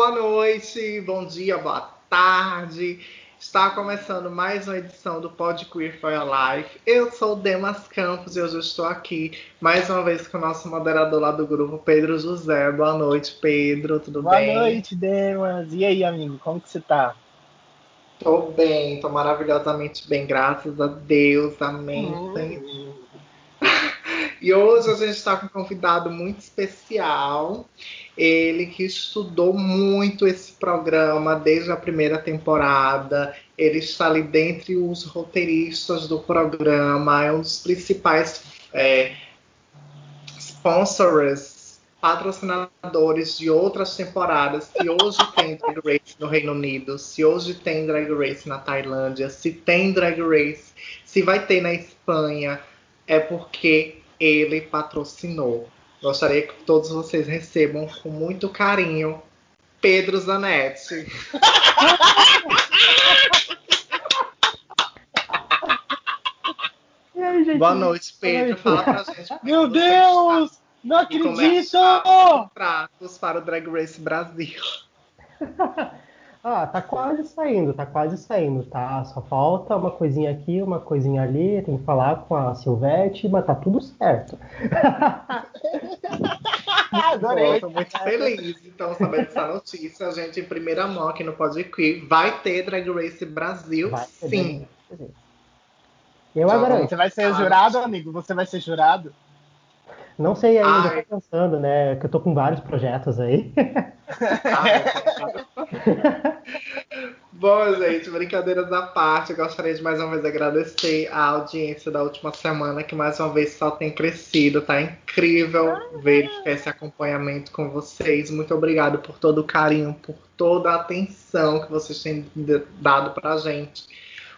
Boa noite, bom dia, boa tarde. Está começando mais uma edição do Pod Queer for Your Life. Eu sou Demas Campos e hoje eu estou aqui mais uma vez com o nosso moderador lá do grupo, Pedro José. Boa noite, Pedro, tudo boa bem? Boa noite, Demas. E aí, amigo, como que você tá? Tô bem, tô maravilhosamente bem, graças a Deus, amém. Uhum. E hoje a gente está com um convidado muito especial. Ele que estudou muito esse programa desde a primeira temporada. Ele está ali dentre os roteiristas do programa, é um dos principais é, sponsors, patrocinadores de outras temporadas. Se hoje tem Drag Race no Reino Unido, se hoje tem Drag Race na Tailândia, se tem Drag Race, se vai ter na Espanha, é porque ele patrocinou. Gostaria que todos vocês recebam com muito carinho Pedro Zanetti. Aí, Boa noite, Pedro. Fala pra gente. Meu Deus! Está. Não acredito! Contratos para o Drag Race Brasil. Ah, tá quase saindo, tá quase saindo, tá? Só falta uma coisinha aqui, uma coisinha ali, tem que falar com a Silvete, mas tá tudo certo. Adorei. Estou muito feliz, então, sabendo essa notícia. A gente, em primeira mão aqui no Podqueer, vai ter Drag Race Brasil, vai sim. Eu adoro. Você vai ser jurado, amigo? Você vai ser jurado? Não sei ainda, Ai. tô pensando, né? Que eu tô com vários projetos aí. Bom, gente, brincadeiras à parte, eu gostaria de mais uma vez agradecer a audiência da última semana, que mais uma vez só tem crescido, tá incrível verificar esse acompanhamento com vocês. Muito obrigado por todo o carinho, por toda a atenção que vocês têm dado pra gente.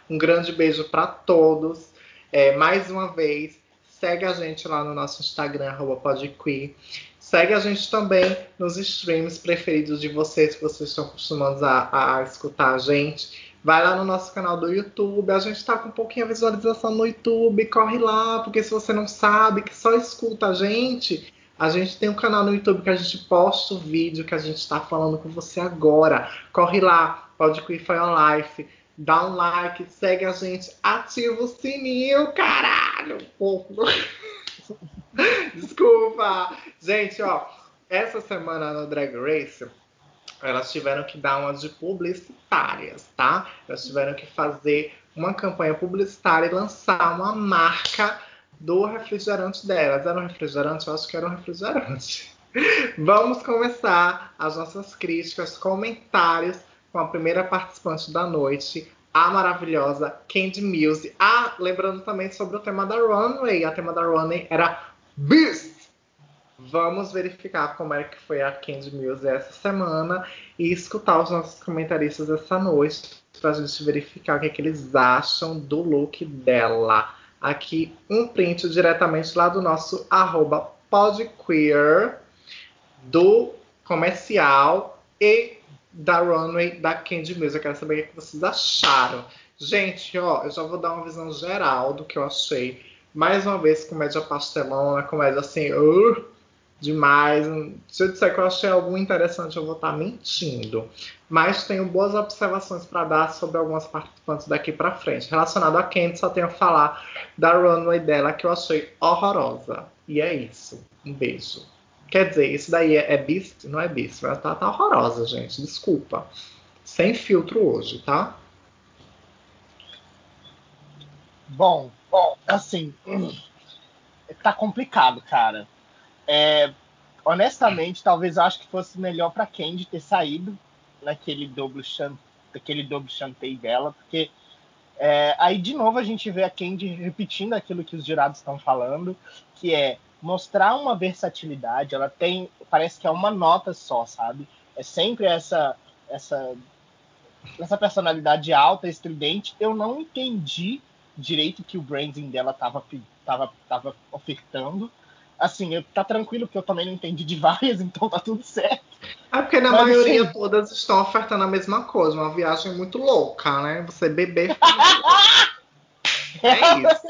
Um grande beijo para todos. É, mais uma vez, Segue a gente lá no nosso Instagram, podqueer. Segue a gente também nos streams preferidos de vocês, que vocês estão acostumados a, a escutar a gente. Vai lá no nosso canal do YouTube. A gente está com um pouquinho de visualização no YouTube. Corre lá, porque se você não sabe, que só escuta a gente, a gente tem um canal no YouTube que a gente posta o vídeo que a gente está falando com você agora. Corre lá, pode for Your Life dá um like, segue a gente, ativa o sininho, caralho! Desculpa! Gente, ó, essa semana no Drag Race, elas tiveram que dar umas de publicitárias, tá? Elas tiveram que fazer uma campanha publicitária e lançar uma marca do refrigerante delas. Era um refrigerante? Eu acho que era um refrigerante. Vamos começar as nossas críticas, comentários com a primeira participante da noite, a maravilhosa Candy Muse. Ah, lembrando também sobre o tema da Runway. A tema da Runway era Beast. Vamos verificar como é que foi a Candy Muse essa semana e escutar os nossos comentaristas essa noite para a gente verificar o que, é que eles acham do look dela. Aqui um print diretamente lá do nosso podqueer do comercial e da Runway da Candy Muse. Eu quero saber o que vocês acharam. Gente, ó, eu já vou dar uma visão geral do que eu achei. Mais uma vez, comédia pastelona, comédia assim, uh, demais. Se eu disser que eu achei algo interessante, eu vou estar mentindo. Mas tenho boas observações para dar sobre algumas participantes daqui para frente. Relacionado a Candy, só tenho a falar da runway dela, que eu achei horrorosa. E é isso. Um beijo. Quer dizer, isso daí é, é? Não é Beast, mas tá, tá horrorosa, gente. Desculpa. Sem filtro hoje, tá? Bom, bom, assim, tá complicado, cara. É, honestamente, talvez eu acho que fosse melhor para Candy ter saído naquele dobro daquele dobro chantei dela, porque é, aí de novo a gente vê a Candy repetindo aquilo que os jurados estão falando, que é mostrar uma versatilidade. Ela tem, parece que é uma nota só, sabe? É sempre essa essa essa personalidade alta, estridente. Eu não entendi direito que o branding dela tava tava tava ofertando. Assim, eu, tá tranquilo porque eu também não entendi de várias, então tá tudo certo. É porque na Mas, maioria assim... todas estão ofertando a mesma coisa, uma viagem muito louca, né? Você beber. é isso.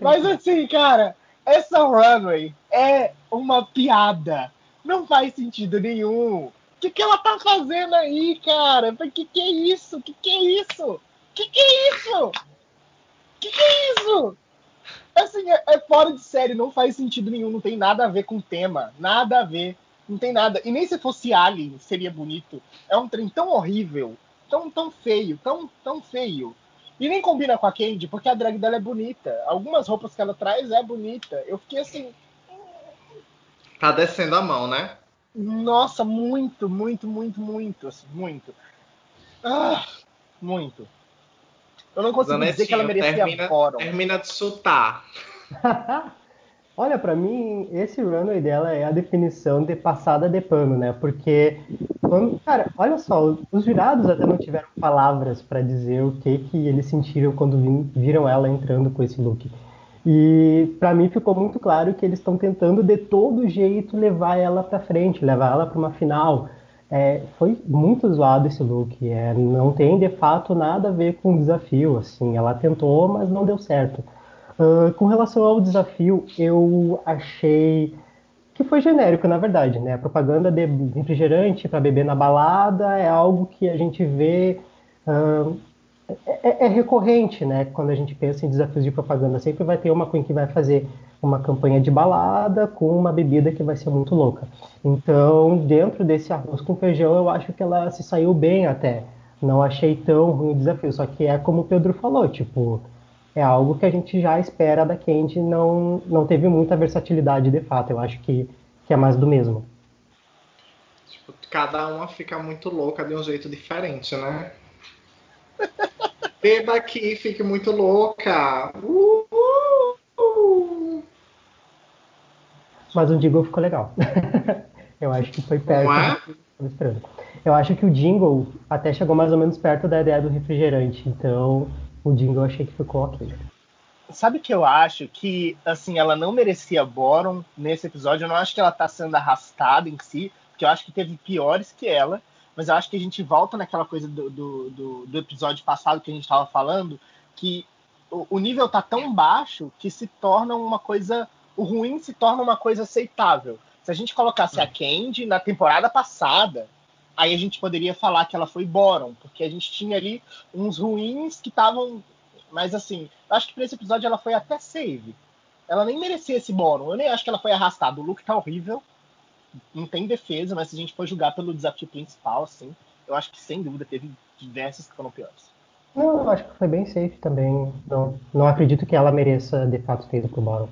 Mas assim, cara, essa runway é uma piada. Não faz sentido nenhum. O que, que ela tá fazendo aí, cara? O que, que é isso? O que, que é isso? O que, que é isso? O que, que é isso? Assim, é, é, fora de série, não faz sentido nenhum, não tem nada a ver com o tema. Nada a ver. Não tem nada. E nem se fosse Alien seria bonito. É um trem tão horrível, tão, tão feio, tão, tão feio. E nem combina com a Candy, porque a drag dela é bonita. Algumas roupas que ela traz é bonita. Eu fiquei assim. Tá descendo a mão, né? Nossa, muito, muito, muito, muito. Assim, muito. Ah, muito. Eu não consigo dizer que ela merecia termina, fórum. Termina de chutar. Olha, para mim, esse runway dela é a definição de passada de pano, né? Porque, cara, olha só, os jurados até não tiveram palavras para dizer o que que eles sentiram quando viram ela entrando com esse look. E para mim ficou muito claro que eles estão tentando de todo jeito levar ela para frente, levar ela para uma final. É, foi muito zoado esse look. É, não tem de fato nada a ver com o desafio. Assim, ela tentou, mas não deu certo. Uh, com relação ao desafio, eu achei que foi genérico, na verdade, né? A propaganda de refrigerante para beber na balada é algo que a gente vê uh, é, é, recorrente, né? Quando a gente pensa em desafios de propaganda, sempre vai ter uma Queen que vai fazer uma campanha de balada com uma bebida que vai ser muito louca. Então, dentro desse arroz com feijão, eu acho que ela se saiu bem até. Não achei tão ruim o desafio, só que é como o Pedro falou, tipo, é algo que a gente já espera da Candy, não, não teve muita versatilidade de fato. Eu acho que, que é mais do mesmo. Tipo, cada uma fica muito louca de um jeito diferente, né? Beba aqui, fique muito louca. Mas o jingle ficou legal. Eu acho que foi perto. Não é? Eu acho que o jingle até chegou mais ou menos perto da ideia do refrigerante. Então, o jingle eu achei que ficou ok. Sabe que eu acho que assim ela não merecia Boron nesse episódio. Eu não acho que ela tá sendo arrastada em si, porque eu acho que teve piores que ela. Mas eu acho que a gente volta naquela coisa do, do, do, do episódio passado que a gente estava falando, que o, o, nível tá tão baixo que se torna uma coisa. O ruim se torna uma coisa aceitável. Se a gente colocasse a Candy na temporada passada, aí a gente poderia falar que ela foi Boron, porque a gente tinha ali uns ruins que estavam. Mas assim, acho que para esse episódio ela foi até save. Ela nem merecia esse Boron. Eu nem acho que ela foi arrastada. O look tá horrível. Não tem defesa, mas se a gente for julgar pelo desafio principal, assim, eu acho que sem dúvida teve diversas que foram piores. Não, eu acho que foi bem safe também. Não, não acredito que ela mereça de fato ter ido pro Boron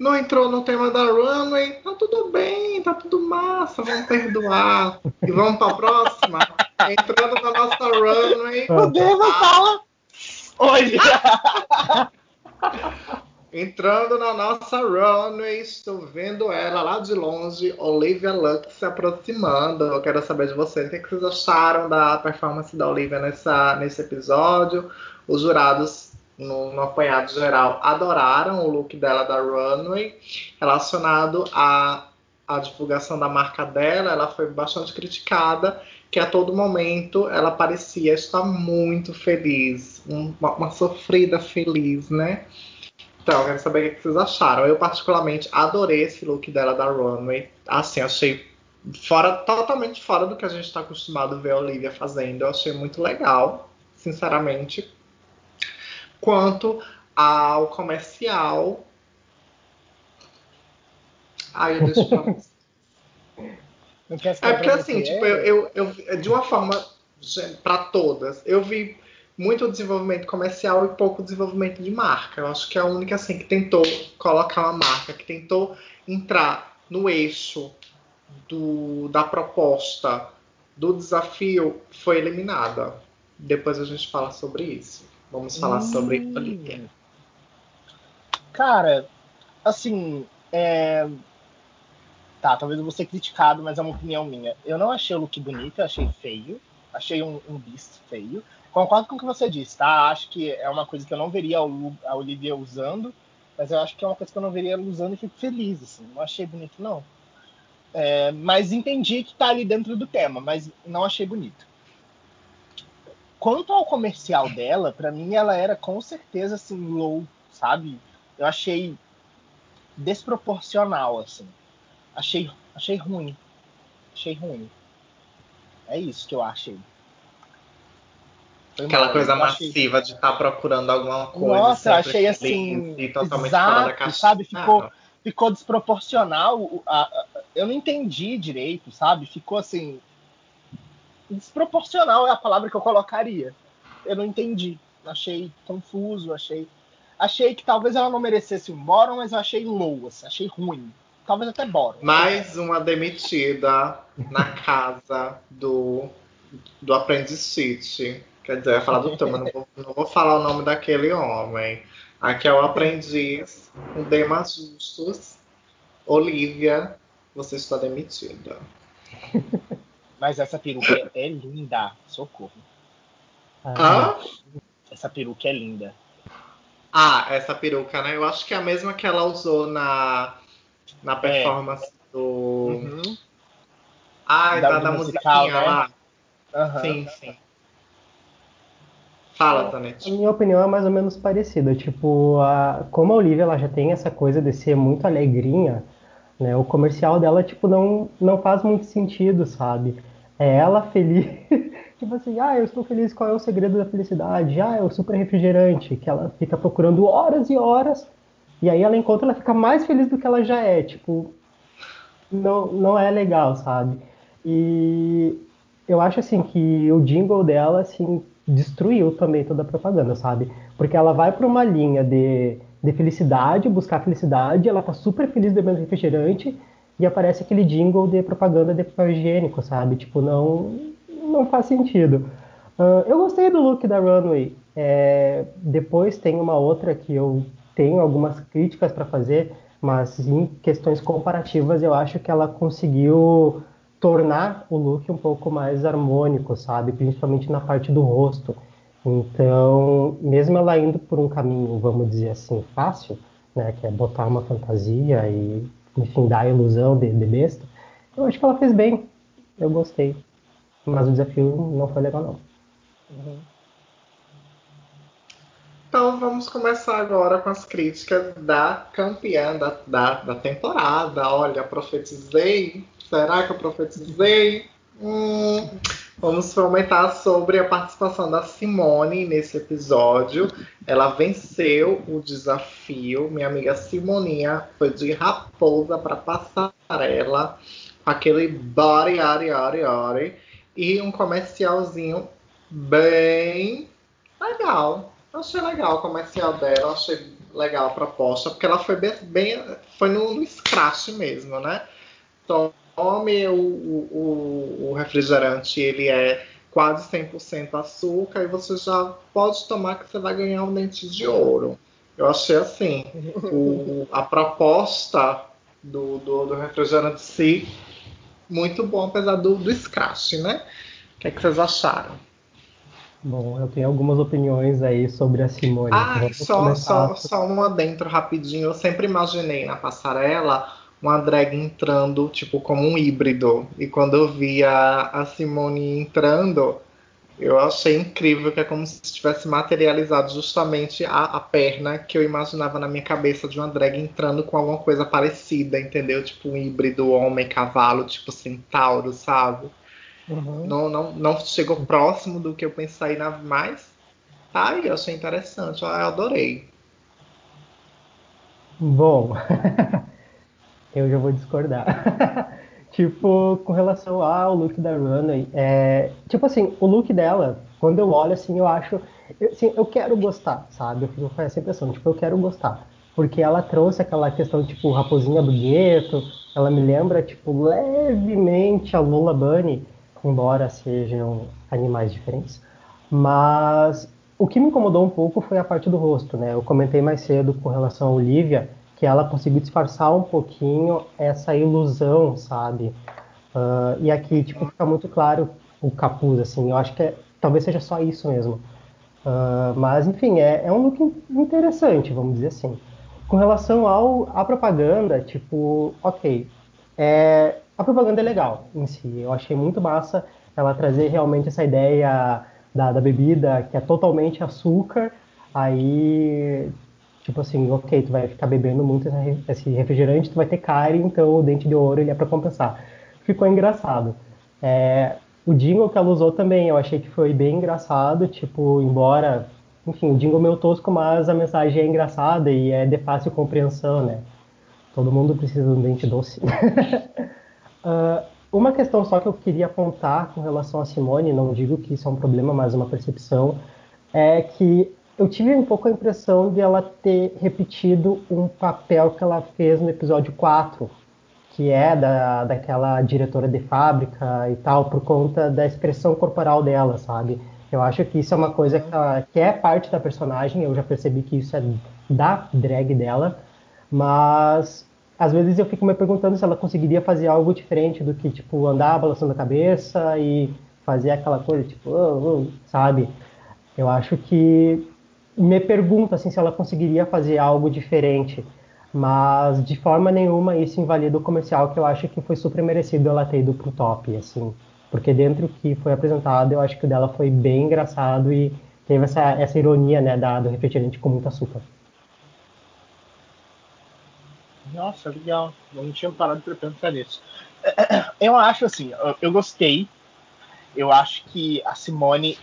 não entrou no tema da runway, tá tudo bem, tá tudo massa, vamos perdoar. E vamos pra próxima. Entrando na nossa runway. O Deus fala. Oi! Entrando na nossa runway, estou vendo ela lá de longe, Olivia Lux se aproximando. Eu quero saber de vocês o que, é que vocês acharam da performance da Olivia nessa, nesse episódio. Os jurados no, no apanhado geral, adoraram o look dela da runway, relacionado à, à divulgação da marca dela. Ela foi bastante criticada, que a todo momento ela parecia estar muito feliz, uma, uma sofrida feliz, né? Então, quero saber o que vocês acharam. Eu, particularmente, adorei esse look dela da runway. Assim, achei fora, totalmente fora do que a gente está acostumado a ver a Olivia fazendo. Eu achei muito legal, sinceramente quanto ao comercial. Aí eu deixo pra você. É porque assim, tipo, eu, eu, eu, de uma forma para todas, eu vi muito desenvolvimento comercial e pouco desenvolvimento de marca. Eu acho que é a única assim que tentou colocar uma marca, que tentou entrar no eixo do, da proposta do desafio, foi eliminada. Depois a gente fala sobre isso. Vamos falar hum. sobre Olivia. Cara, assim, é... tá, talvez eu vou ser criticado, mas é uma opinião minha. Eu não achei o look bonito, eu achei feio. Achei um, um beast feio. Concordo com o que você disse, tá? Acho que é uma coisa que eu não veria a Olivia usando, mas eu acho que é uma coisa que eu não veria ela usando e fico feliz, assim. Não achei bonito, não. É, mas entendi que tá ali dentro do tema, mas não achei bonito. Quanto ao comercial dela, para mim ela era com certeza assim low, sabe? Eu achei desproporcional, assim. Achei, achei ruim. Achei ruim. É isso que eu achei. Foi Aquela mal, coisa massiva achei... de estar tá procurando alguma coisa. Nossa, achei assim. Totalmente exato, fora da caixa. sabe? Ficou, ah, ficou desproporcional. Eu não entendi direito, sabe? Ficou assim. Desproporcional é a palavra que eu colocaria. Eu não entendi. Achei confuso, achei. Achei que talvez ela não merecesse um bórum, mas eu achei low, assim, achei ruim. Talvez até bórum. Mais uma demitida na casa do, do Aprendiz City. Quer dizer, eu ia falar do Tama, não vou, não vou falar o nome daquele homem. Aqui é o aprendiz, com Demas Justus. Olivia, você está demitida. Mas essa peruca é linda, socorro. Ah? Essa peruca é linda. Ah, essa peruca, né? Eu acho que é a mesma que ela usou na, na é. performance é. do. Uhum. Ai, da, da, da musical, musiquinha né? lá. Uhum. Sim, sim. Fala, Tanete. A minha opinião é mais ou menos parecida. Tipo, a, como a Olivia ela já tem essa coisa de ser muito alegrinha, né? O comercial dela, tipo, não, não faz muito sentido, sabe? É ela feliz. tipo assim, ah, eu estou feliz, qual é o segredo da felicidade? Ah, é o super refrigerante, que ela fica procurando horas e horas. E aí ela encontra, ela fica mais feliz do que ela já é. Tipo, não, não é legal, sabe? E eu acho assim que o jingle dela, assim, destruiu também toda a propaganda, sabe? Porque ela vai para uma linha de, de felicidade, buscar felicidade, ela tá super feliz bebendo refrigerante e aparece aquele jingle de propaganda de papel higiênico, sabe? Tipo, não, não faz sentido. Uh, eu gostei do look da Runway. É, depois tem uma outra que eu tenho algumas críticas para fazer, mas em questões comparativas eu acho que ela conseguiu tornar o look um pouco mais harmônico, sabe? Principalmente na parte do rosto. Então, mesmo ela indo por um caminho, vamos dizer assim, fácil, né, que é botar uma fantasia e, enfim, dar a ilusão de, de besta, eu acho que ela fez bem. Eu gostei. Mas o desafio não foi legal, não. Uhum. Então vamos começar agora com as críticas da campeã da, da, da temporada. Olha, profetizei Será que eu profetizei? Hum, vamos comentar sobre a participação da Simone nesse episódio. Ela venceu o desafio. Minha amiga Simoninha foi de raposa para passarela, aquele body, ari, ari, ari, e um comercialzinho bem legal. Achei legal o comercial dela, achei legal a proposta, porque ela foi bem, bem foi no, no scratch mesmo, né? Então, o, o, o refrigerante, ele é quase 100% açúcar e você já pode tomar que você vai ganhar um dente de ouro. Eu achei assim, o, a proposta do, do, do refrigerante si muito bom, apesar do, do scratch, né? O que, é que vocês acharam? Bom, eu tenho algumas opiniões aí sobre a Simone. Ah, só, só, só uma dentro rapidinho. Eu sempre imaginei na passarela uma drag entrando, tipo, como um híbrido. E quando eu vi a, a Simone entrando, eu achei incrível que é como se tivesse materializado justamente a, a, perna que eu imaginava na minha cabeça de uma drag entrando com alguma coisa parecida, entendeu? Tipo um híbrido homem-cavalo, tipo centauro, sabe? Uhum. Não, não, não chegou próximo do que eu pensei na mais. Tá aí, eu achei interessante, eu adorei. Bom, eu já vou discordar. tipo, com relação ao look da Runway, é, tipo assim, o look dela, quando eu olho assim, eu acho, eu, assim, eu quero gostar, sabe? Eu fico com essa impressão, tipo, eu quero gostar. Porque ela trouxe aquela questão, tipo, raposinha do gueto, ela me lembra, tipo, levemente a Lola Bunny, embora sejam animais diferentes. Mas o que me incomodou um pouco foi a parte do rosto, né? Eu comentei mais cedo com relação a Olivia, que ela conseguiu disfarçar um pouquinho essa ilusão, sabe? Uh, e aqui, tipo, fica muito claro o capuz, assim. Eu acho que é, talvez seja só isso mesmo. Uh, mas, enfim, é, é, um look interessante, vamos dizer assim. Com relação ao, à propaganda, tipo, ok, é, a propaganda é legal em si. Eu achei muito massa ela trazer realmente essa ideia da, da bebida que é totalmente açúcar. Aí Tipo assim, ok, tu vai ficar bebendo muito esse refrigerante, tu vai ter cárie, então o dente de ouro ele é para compensar. Ficou engraçado. É, o jingle que ela usou também, eu achei que foi bem engraçado, tipo, embora, enfim, o jingle é meio tosco, mas a mensagem é engraçada e é de fácil compreensão, né? Todo mundo precisa de um dente doce. uh, uma questão só que eu queria apontar com relação a Simone, não digo que isso é um problema, mas uma percepção, é que eu tive um pouco a impressão de ela ter repetido um papel que ela fez no episódio 4, que é da, daquela diretora de fábrica e tal, por conta da expressão corporal dela, sabe? Eu acho que isso é uma coisa que, que é parte da personagem, eu já percebi que isso é da drag dela, mas às vezes eu fico me perguntando se ela conseguiria fazer algo diferente do que, tipo, andar balançando a cabeça e fazer aquela coisa, tipo, oh, oh, sabe? Eu acho que me pergunto assim se ela conseguiria fazer algo diferente mas de forma nenhuma isso invalida o comercial que eu acho que foi super merecido ela ter ido pro top, assim, porque dentro que foi apresentado eu acho que o dela foi bem engraçado e teve essa, essa ironia, né, da, do refrigerante com muito açúcar. Nossa, legal. Não tinha parado para pensar nisso. Eu acho assim, eu gostei. Eu acho que a Simone,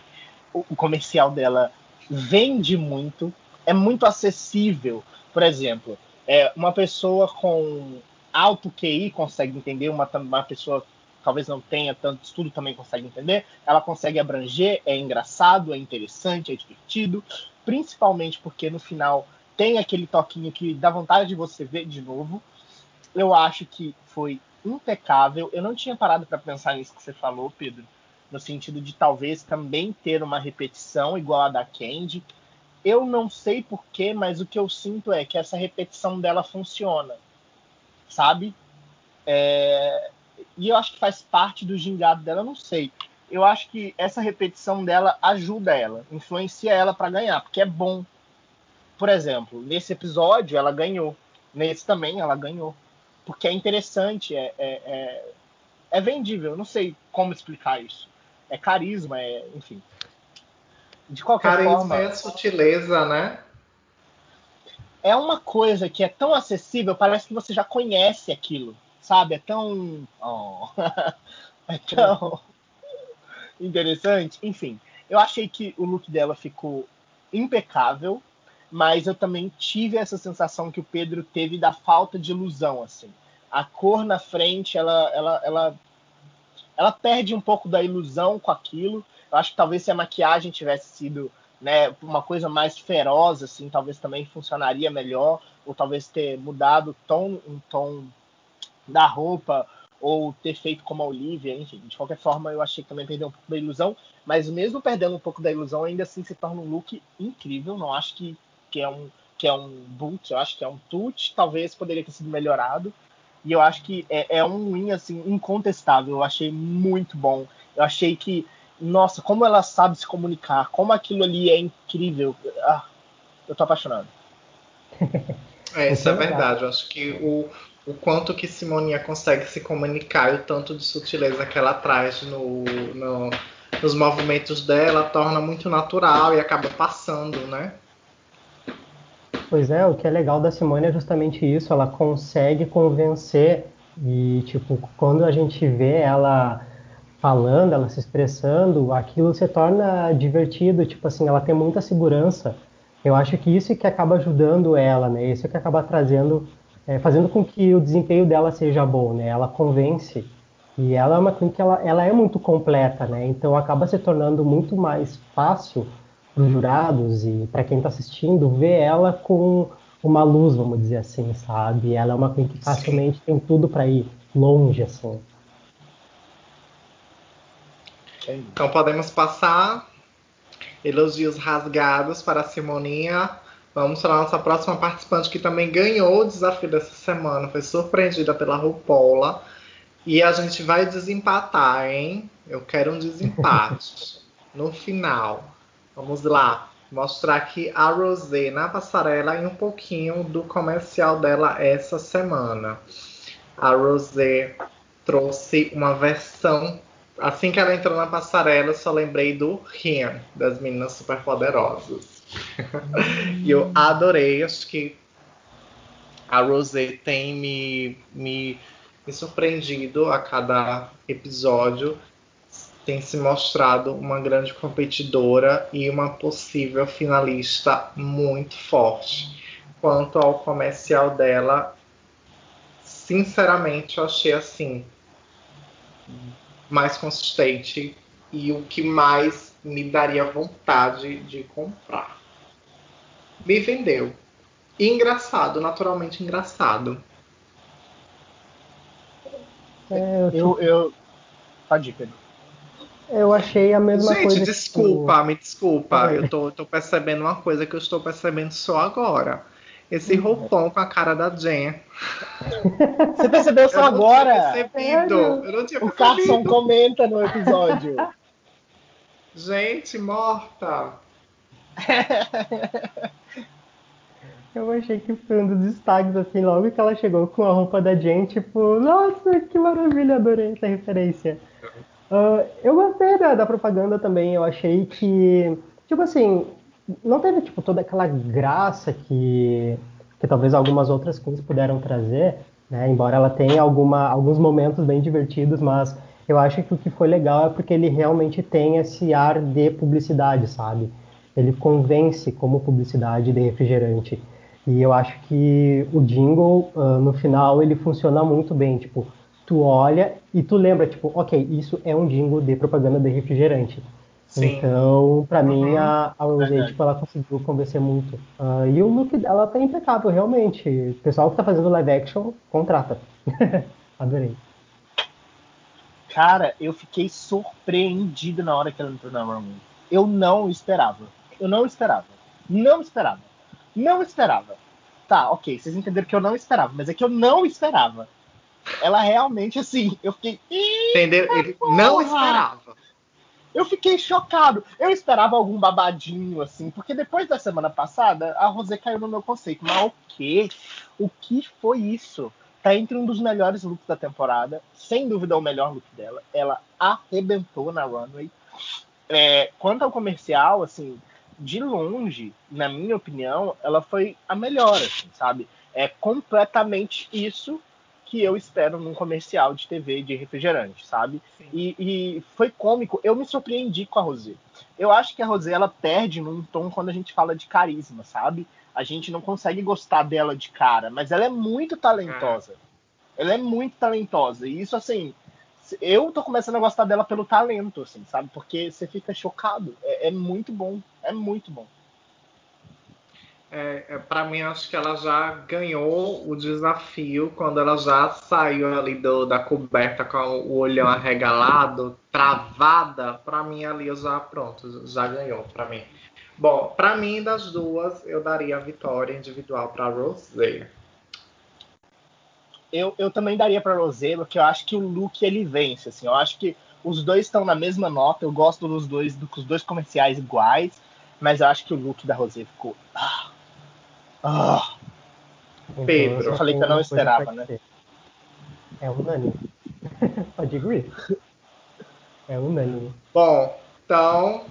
o comercial dela vende muito, é muito acessível. Por exemplo, é, uma pessoa com alto QI consegue entender, uma, uma pessoa talvez não tenha tanto estudo também consegue entender. Ela consegue abranger, é engraçado, é interessante, é divertido, principalmente porque no final tem aquele toquinho que dá vontade de você ver de novo. Eu acho que foi impecável. Eu não tinha parado para pensar nisso que você falou, Pedro, no sentido de talvez também ter uma repetição igual a da Candy, eu não sei porquê, mas o que eu sinto é que essa repetição dela funciona, sabe? É... E eu acho que faz parte do gingado dela, não sei. Eu acho que essa repetição dela ajuda ela, influencia ela para ganhar, porque é bom. Por exemplo, nesse episódio ela ganhou, nesse também ela ganhou, porque é interessante, é, é, é, é vendível. Não sei como explicar isso. É carisma, é, enfim. De qualquer Carisma forma. é sutileza, né? É uma coisa que é tão acessível, parece que você já conhece aquilo, sabe? É tão. Oh. é tão. interessante. Enfim, eu achei que o look dela ficou impecável, mas eu também tive essa sensação que o Pedro teve da falta de ilusão, assim. A cor na frente, ela, ela, ela, ela perde um pouco da ilusão com aquilo. Eu acho que talvez se a maquiagem tivesse sido né, uma coisa mais feroz, assim, talvez também funcionaria melhor, ou talvez ter mudado o tom, um tom da roupa, ou ter feito como a Olivia, enfim, de qualquer forma eu achei que também perdeu um pouco da ilusão, mas mesmo perdendo um pouco da ilusão, ainda assim se torna um look incrível, não acho que, que é um que é um boot, eu acho que é um tut, talvez poderia ter sido melhorado, e eu acho que é, é um win, assim, incontestável, eu achei muito bom, eu achei que nossa, como ela sabe se comunicar, como aquilo ali é incrível. Ah, eu tô apaixonado. É, isso é verdade. Eu acho que o, o quanto que Simonia consegue se comunicar e o tanto de sutileza que ela traz no, no, nos movimentos dela torna muito natural e acaba passando, né? Pois é, o que é legal da Simone é justamente isso, ela consegue convencer e, tipo, quando a gente vê ela falando, ela se expressando, aquilo se torna divertido, tipo assim, ela tem muita segurança. Eu acho que isso é que acaba ajudando ela, né? Isso é que acaba trazendo, é, fazendo com que o desempenho dela seja bom, né? Ela convence e ela é uma que ela, ela é muito completa, né? Então acaba se tornando muito mais fácil para os jurados e para quem está assistindo ver ela com uma luz, vamos dizer assim, sabe? Ela é uma Queen que facilmente tem tudo para ir longe, assim. Então podemos passar elogios rasgados para a Simoninha. Vamos para a nossa próxima participante que também ganhou o desafio dessa semana. Foi surpreendida pela RuPaula. E a gente vai desempatar, hein? Eu quero um desempate no final. Vamos lá. Mostrar aqui a Rosé na passarela e um pouquinho do comercial dela essa semana. A Rosé trouxe uma versão Assim que ela entrou na passarela, eu só lembrei do Rian, das meninas superpoderosas. e eu adorei, acho que a Rosé tem me, me, me surpreendido a cada episódio, tem se mostrado uma grande competidora e uma possível finalista muito forte. Quanto ao comercial dela, sinceramente, eu achei assim mais consistente e o que mais me daria vontade de comprar. Me vendeu. E engraçado, naturalmente engraçado. É, eu, eu... Pode ir, Pedro. Eu achei a mesma Gente, coisa. Gente, desculpa, que... me desculpa. É. Eu tô, tô, percebendo uma coisa que eu estou percebendo só agora. Esse hum. roupão com a cara da Jen. Você percebeu só eu agora? Percebido. Eu não tinha percebido. O Carson comenta no episódio. Gente, morta. Eu achei que foi um dos destaques, assim, logo que ela chegou com a roupa da Jen, tipo, nossa, que maravilha, adorei essa referência. Uh, eu gostei da, da, propaganda também, eu achei que, tipo assim, não teve, tipo, toda aquela graça que, que talvez algumas outras coisas puderam trazer, né, embora ela tenha alguma, alguns momentos bem divertidos, mas eu acho que o que foi legal é porque ele realmente tem esse ar de publicidade, sabe? Ele convence como publicidade de refrigerante. E eu acho que o jingle, uh, no final, ele funciona muito bem. Tipo, tu olha e tu lembra, tipo, ok, isso é um jingle de propaganda de refrigerante. Sim. Então, para uhum. mim, a, a Rosé, tipo, ela conseguiu convencer muito. Uh, e o look dela tá impecável, realmente. O pessoal que tá fazendo live action, contrata. Adorei. Cara, eu fiquei surpreendido na hora que ela entrou na runway. Eu não esperava. Eu não esperava. Não esperava. Não esperava. Tá, ok, vocês entenderam que eu não esperava, mas é que eu não esperava. Ela realmente, assim, eu fiquei. Entendeu? Ele não esperava. Eu fiquei chocado. Eu esperava algum babadinho, assim, porque depois da semana passada, a Rosé caiu no meu conceito. Mas o quê? O que foi isso? Tá entre um dos melhores looks da temporada. Sem dúvida, o melhor look dela. Ela arrebentou na runway. É, quanto ao comercial, assim, de longe, na minha opinião, ela foi a melhor, assim, sabe? É completamente isso que eu espero num comercial de TV de refrigerante, sabe? E, e, foi cômico. Eu me surpreendi com a Rosé. Eu acho que a Rosé ela perde num tom quando a gente fala de carisma, sabe? A gente não consegue gostar dela de cara, mas ela é muito talentosa. É. Ela é muito talentosa. E isso, assim, eu tô começando a gostar dela pelo talento, assim, sabe? Porque você fica chocado. É, é muito bom. É muito bom. É, é para mim, acho que ela já ganhou o desafio quando ela já saiu ali do, da coberta com o olhão arregalado, travada. Para mim, ali eu já, pronto, já ganhou para mim. Bom, para mim, das duas, eu daria a vitória individual para Rosé. Eu, eu também daria para Rosé, porque eu acho que o look ele vence. Assim, eu acho que os dois estão na mesma nota. Eu gosto dos dois, dos dois comerciais iguais, mas eu acho que o look da Rosé ficou. Ah, ah. Pedro. Eu falei que eu não esperava, né? É unânime. Pode agree. É unânime. Bom, então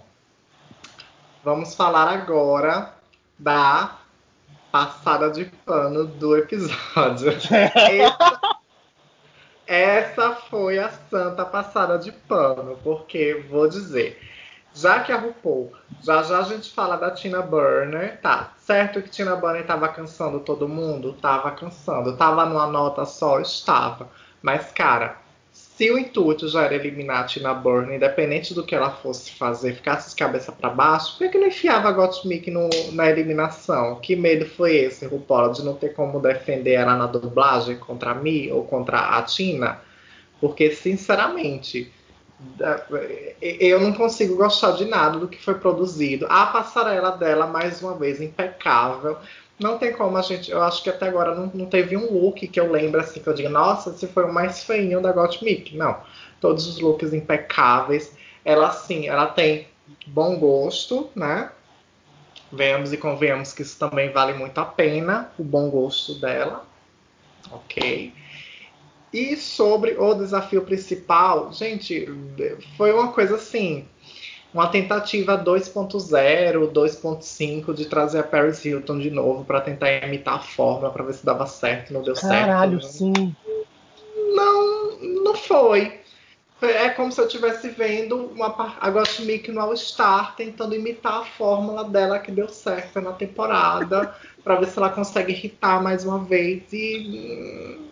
vamos falar agora da passada de pano do episódio. essa, essa foi a santa passada de pano, porque vou dizer, já que a RuPaul, já já a gente fala da Tina Burner, tá? Certo que Tina Burner estava cansando todo mundo? Tava cansando. Tava numa nota só? Estava. Mas, cara, se o intuito já era eliminar a Tina Burner, independente do que ela fosse fazer, ficasse de cabeça para baixo, por que, ele enfiava a Gottmik na eliminação? Que medo foi esse, RuPaul, de não ter como defender ela na dublagem contra a Mi ou contra a Tina? Porque, sinceramente, eu não consigo gostar de nada do que foi produzido. A passarela dela, mais uma vez, impecável. Não tem como a gente. Eu acho que até agora não, não teve um look que eu lembro assim que eu diga, nossa, esse foi o mais feinho da Gottmik. Não. Todos os looks impecáveis. Ela sim, ela tem bom gosto, né? Venhamos e convenhamos que isso também vale muito a pena, o bom gosto dela. Ok. E sobre o desafio principal, gente, foi uma coisa assim. uma tentativa 2.0, 2.5 de trazer a Paris Hilton de novo para tentar imitar a fórmula para ver se dava certo, não deu Caralho, certo. Caralho, né? sim. Não, não foi. É como se eu estivesse vendo uma, a Gottmik no All Star tentando imitar a fórmula dela que deu certo na temporada, para ver se ela consegue irritar mais uma vez. E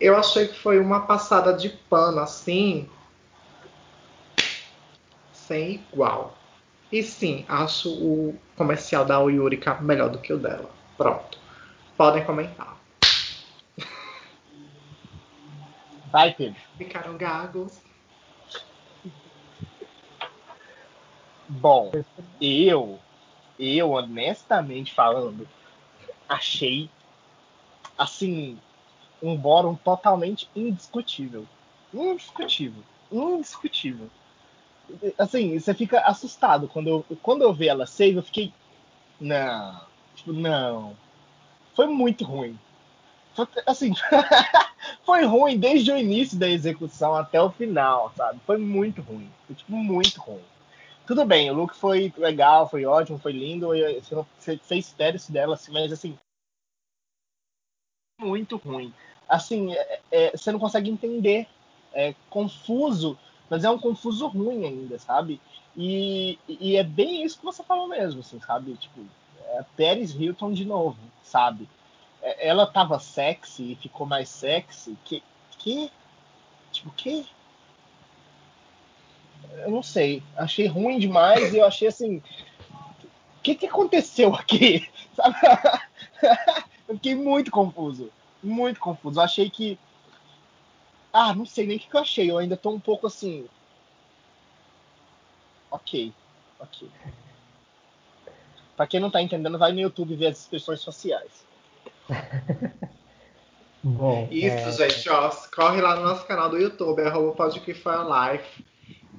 eu achei que foi uma passada de pano assim, sem igual. E sim, acho o comercial da Yurika melhor do que o dela. Pronto. Podem comentar. Vai, Pedro. Ficaram gagos. Bom, eu, eu honestamente falando, achei assim um bórum totalmente indiscutível. Indiscutível. Indiscutível assim, você fica assustado. Quando eu, quando eu vi ela save, eu fiquei. Não. Tipo, não. Foi muito ruim. Foi, assim, foi ruim desde o início da execução até o final, sabe? Foi muito ruim. Foi, tipo, muito ruim. Tudo bem, o look foi legal, foi ótimo, foi lindo. Você, não, você fez isso dela, assim, mas assim. Muito ruim. Assim, é, é, você não consegue entender. É confuso mas é um confuso ruim ainda, sabe? E, e é bem isso que você falou mesmo, assim, sabe? Tipo, é Paris Hilton de novo, sabe? É, ela tava sexy e ficou mais sexy. Que. que tipo, que. Eu não sei. Achei ruim demais e eu achei assim. O que, que aconteceu aqui? Sabe? eu fiquei muito confuso. Muito confuso. Eu achei que ah, não sei nem o que, eu achei. Eu ainda tô um pouco assim. Ok. Ok. Pra quem não tá entendendo, vai no YouTube ver as expressões sociais. Bom, Isso, é... gente, ó. Corre lá no nosso canal do YouTube, arroba Life.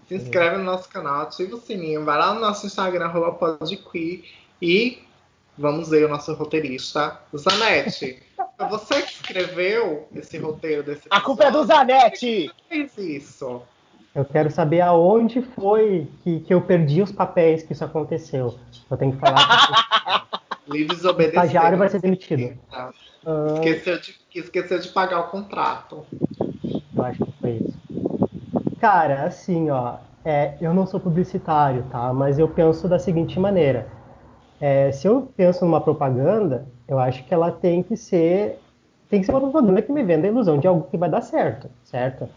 Se inscreve no nosso canal, ativa o sininho, vai lá no nosso Instagram, arroba e vamos ver o nosso roteirista, Zanetti. Foi você que escreveu esse roteiro desse A culpa é do Zanetti! fez isso? Eu quero saber aonde foi que, que eu perdi os papéis que isso aconteceu. Eu tenho que falar. Lhe desobedeceu. O estagiário vai ser demitido. Tá. Uh... Esqueceu, de, esqueceu de pagar o contrato. Eu acho que foi isso. Cara, assim, ó. É, eu não sou publicitário, tá? Mas eu penso da seguinte maneira é, se eu penso numa propaganda, eu acho que ela tem que ser tem que ser uma propaganda que me venda a ilusão de algo que vai dar certo, certo?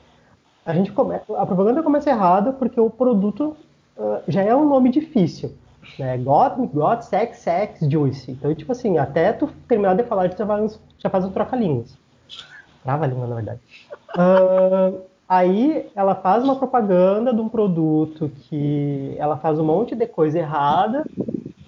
A gente come, a propaganda começa errada porque o produto uh, já é um nome difícil, né? Got, got, sex, sex, juice. Então, tipo assim, até tu terminar de falar, já faz, já faz um troca-línguas. Trava-língua, na verdade. Uh, aí ela faz uma propaganda de um produto que ela faz um monte de coisa errada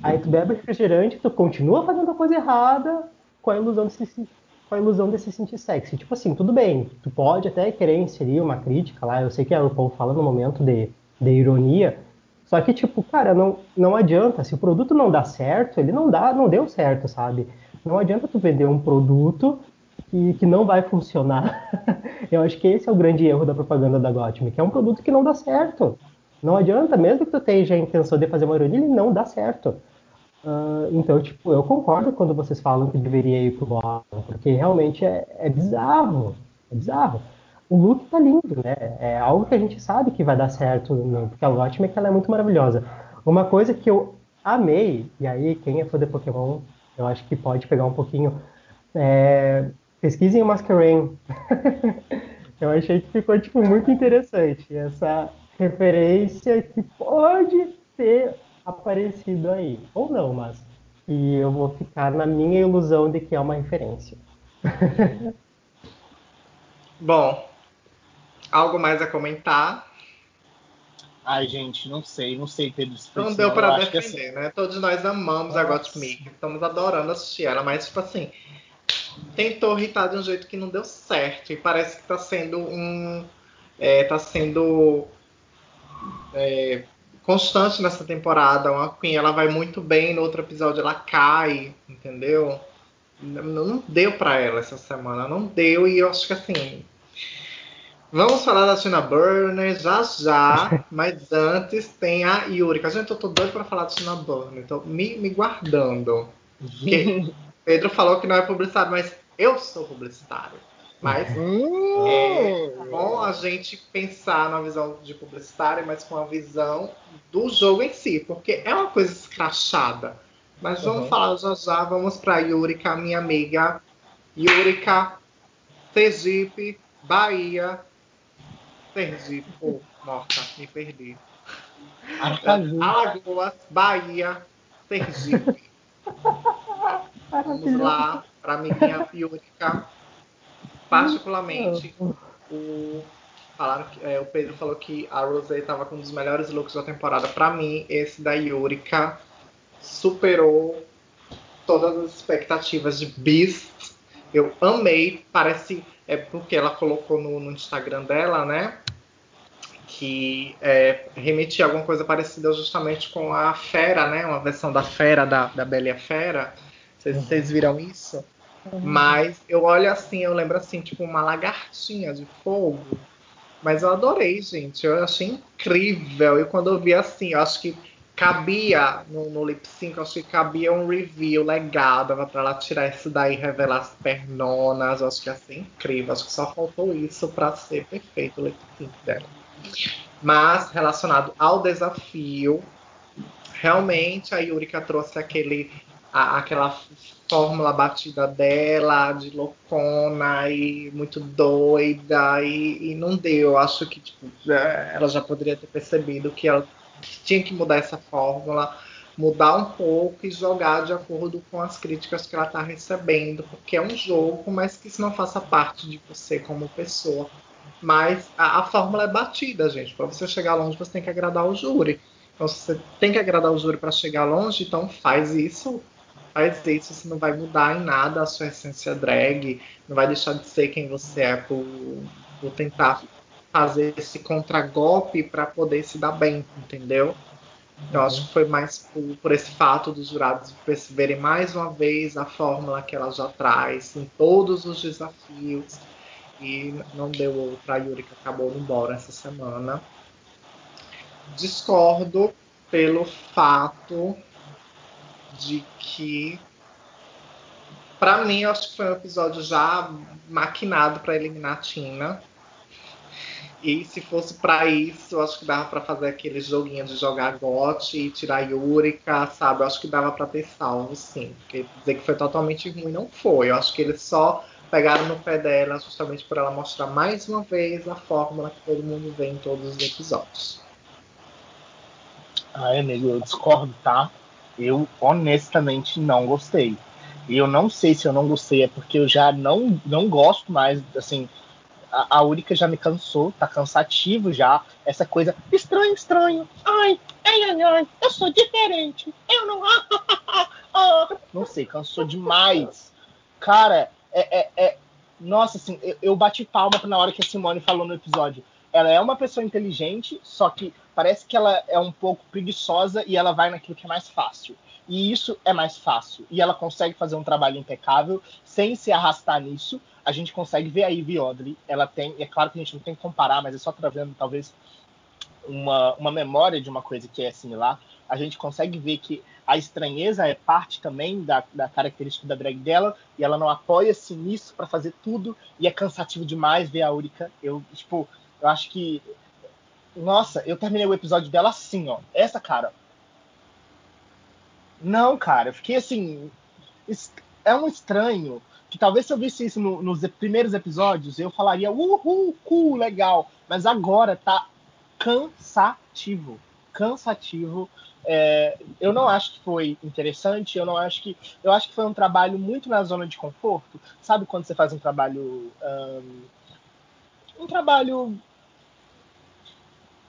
Aí tu bebe refrigerante, tu continua fazendo a coisa errada com a ilusão de se, com a ilusão de se sentir sexy. Tipo assim, tudo bem, tu pode até querer inserir uma crítica lá, eu sei que a RuPaul fala no momento de, de ironia, só que, tipo, cara, não, não adianta. Se o produto não dá certo, ele não dá, não deu certo, sabe? Não adianta tu vender um produto que, que não vai funcionar. eu acho que esse é o grande erro da propaganda da Gottmik, que é um produto que não dá certo. Não adianta, mesmo que tu tenha a intenção de fazer uma ironia, ele não dá certo. Uh, então, tipo, eu concordo quando vocês falam que deveria ir pro bottom, porque realmente é, é, bizarro. É bizarro. O look tá lindo, né? É algo que a gente sabe que vai dar certo, né? porque a Lotime é ela é muito maravilhosa. Uma coisa que eu amei, e aí quem é fã de Pokémon, eu acho que pode pegar um pouquinho. É, pesquisem o Masquerain. eu achei que ficou, tipo, muito interessante. Essa referência que pode ser aparecido aí. Ou não, mas. E eu vou ficar na minha ilusão de que é uma referência. Bom, algo mais a comentar? Ai, gente, não sei, não sei, Pedro. Não deu para defender, assim... né? Todos nós amamos Nossa. a Gottmik, estamos adorando assistir ela, mas, tipo assim, tentou irritar de um jeito que não deu certo. E parece que tá sendo um. É, tá sendo. É, constante nessa temporada. Uma Queen, ela vai muito bem, no outro episódio ela cai, entendeu? Não, não deu para ela essa semana, não deu, e eu acho que assim. Vamos falar da Tina Burner já já, mas antes tem a Yurika. Gente, eu tô doido pra falar da Tina Burner, então me, me guardando. Porque Pedro falou que não é publicitário, mas eu sou publicitário. Mas Hum. é bom a gente pensar na visão de publicitário, mas com a visão do jogo em si, porque é uma coisa escrachada. Mas vamos Uhum. falar já já, vamos pra Yurika, minha amiga. Yurika, Sergipe, Bahia. Sergipe, oh, morta, me perdi. Aracaju. Alagoas, Bahia, Sergipe. Vamos lá para amiguinha Yurika. Particularmente, o, falaram que, é, o Pedro falou que a Rosé estava com um dos melhores looks da temporada. Para mim, esse da Yurika superou todas as expectativas de Beast. Eu amei. Parece. É porque ela colocou no, no Instagram dela, né? Que é, remetia a alguma coisa parecida justamente com a Fera, né? Uma versão da Fera, da, da Bela e a Fera. Vocês, vocês viram isso? Mas eu olho assim, eu lembro assim, tipo uma lagartinha de fogo. Mas eu adorei, gente. Eu achei incrível. E quando eu vi assim, eu acho que cabia no, no lip sync, eu acho que cabia um review legal. Dava pra ela tirar isso daí, revelar as pernonas. Eu acho que ia ser incrível. Acho que só faltou isso pra ser perfeito o lip sync dela. Mas relacionado ao desafio, realmente a Yurika trouxe aquele, a- aquela fórmula batida dela, de loucona e muito doida, e, e não deu. Acho que tipo, é, ela já poderia ter percebido que ela tinha que mudar essa fórmula, mudar um pouco e jogar de acordo com as críticas que ela está recebendo, porque é um jogo, mas que isso não faça parte de você como pessoa. Mas a, a fórmula é batida, gente. Para você chegar longe, você tem que agradar o júri. Então, se você tem que agradar o júri para chegar longe, então faz isso. Faz isso, você não vai mudar em nada a sua essência drag, não vai deixar de ser quem você é por, por tentar fazer esse contragolpe para poder se dar bem, entendeu? Eu acho que foi mais por, por esse fato dos jurados perceberem mais uma vez a fórmula que ela já traz em todos os desafios. E não deu outra. A Yuri que acabou indo embora essa semana. Discordo pelo fato de que, para mim, eu acho que foi um episódio já maquinado para eliminar a Tina. E se fosse para isso, eu acho que dava para fazer aquele joguinho de jogar gote e tirar Yurika, sabe? Eu acho que dava para ter salvo, sim. Porque dizer que foi totalmente ruim não foi. Eu acho que eles só pegaram no pé dela justamente por ela mostrar mais uma vez a fórmula que todo mundo vê em todos os episódios. Ai, amigo, eu discordo, tá? Eu honestamente não gostei. E eu não sei se eu não gostei, é porque eu já não, não gosto mais, assim. A, a já me cansou, tá cansativo já. Essa coisa estranho, estranho. Ai, ai, ai, ai, eu sou diferente. Eu não. Ah, não sei, cansou demais. Cara, é. é, é... Nossa, assim, eu, eu bati palma na hora que a Simone falou no episódio. Ela é uma pessoa inteligente, só que parece que ela é um pouco preguiçosa e ela vai naquilo que é mais fácil. E isso é mais fácil. E ela consegue fazer um trabalho impecável sem se arrastar nisso. A gente consegue ver a Ivy Odley. Ela tem, é claro que a gente não tem que comparar, mas é só trazendo talvez uma, uma memória de uma coisa que é similar. A gente consegue ver que a estranheza é parte também da, da característica da drag dela e ela não apoia-se nisso para fazer tudo. E é cansativo demais ver a Úrica. Eu, tipo, eu acho que nossa, eu terminei o episódio dela assim, ó. Essa cara. Não, cara, eu fiquei assim. É um estranho. Que talvez se eu visse isso no, nos primeiros episódios, eu falaria, uhul, cool, legal. Mas agora tá cansativo. Cansativo. É, eu não acho que foi interessante, eu não acho que. Eu acho que foi um trabalho muito na zona de conforto. Sabe quando você faz um trabalho. Um, um trabalho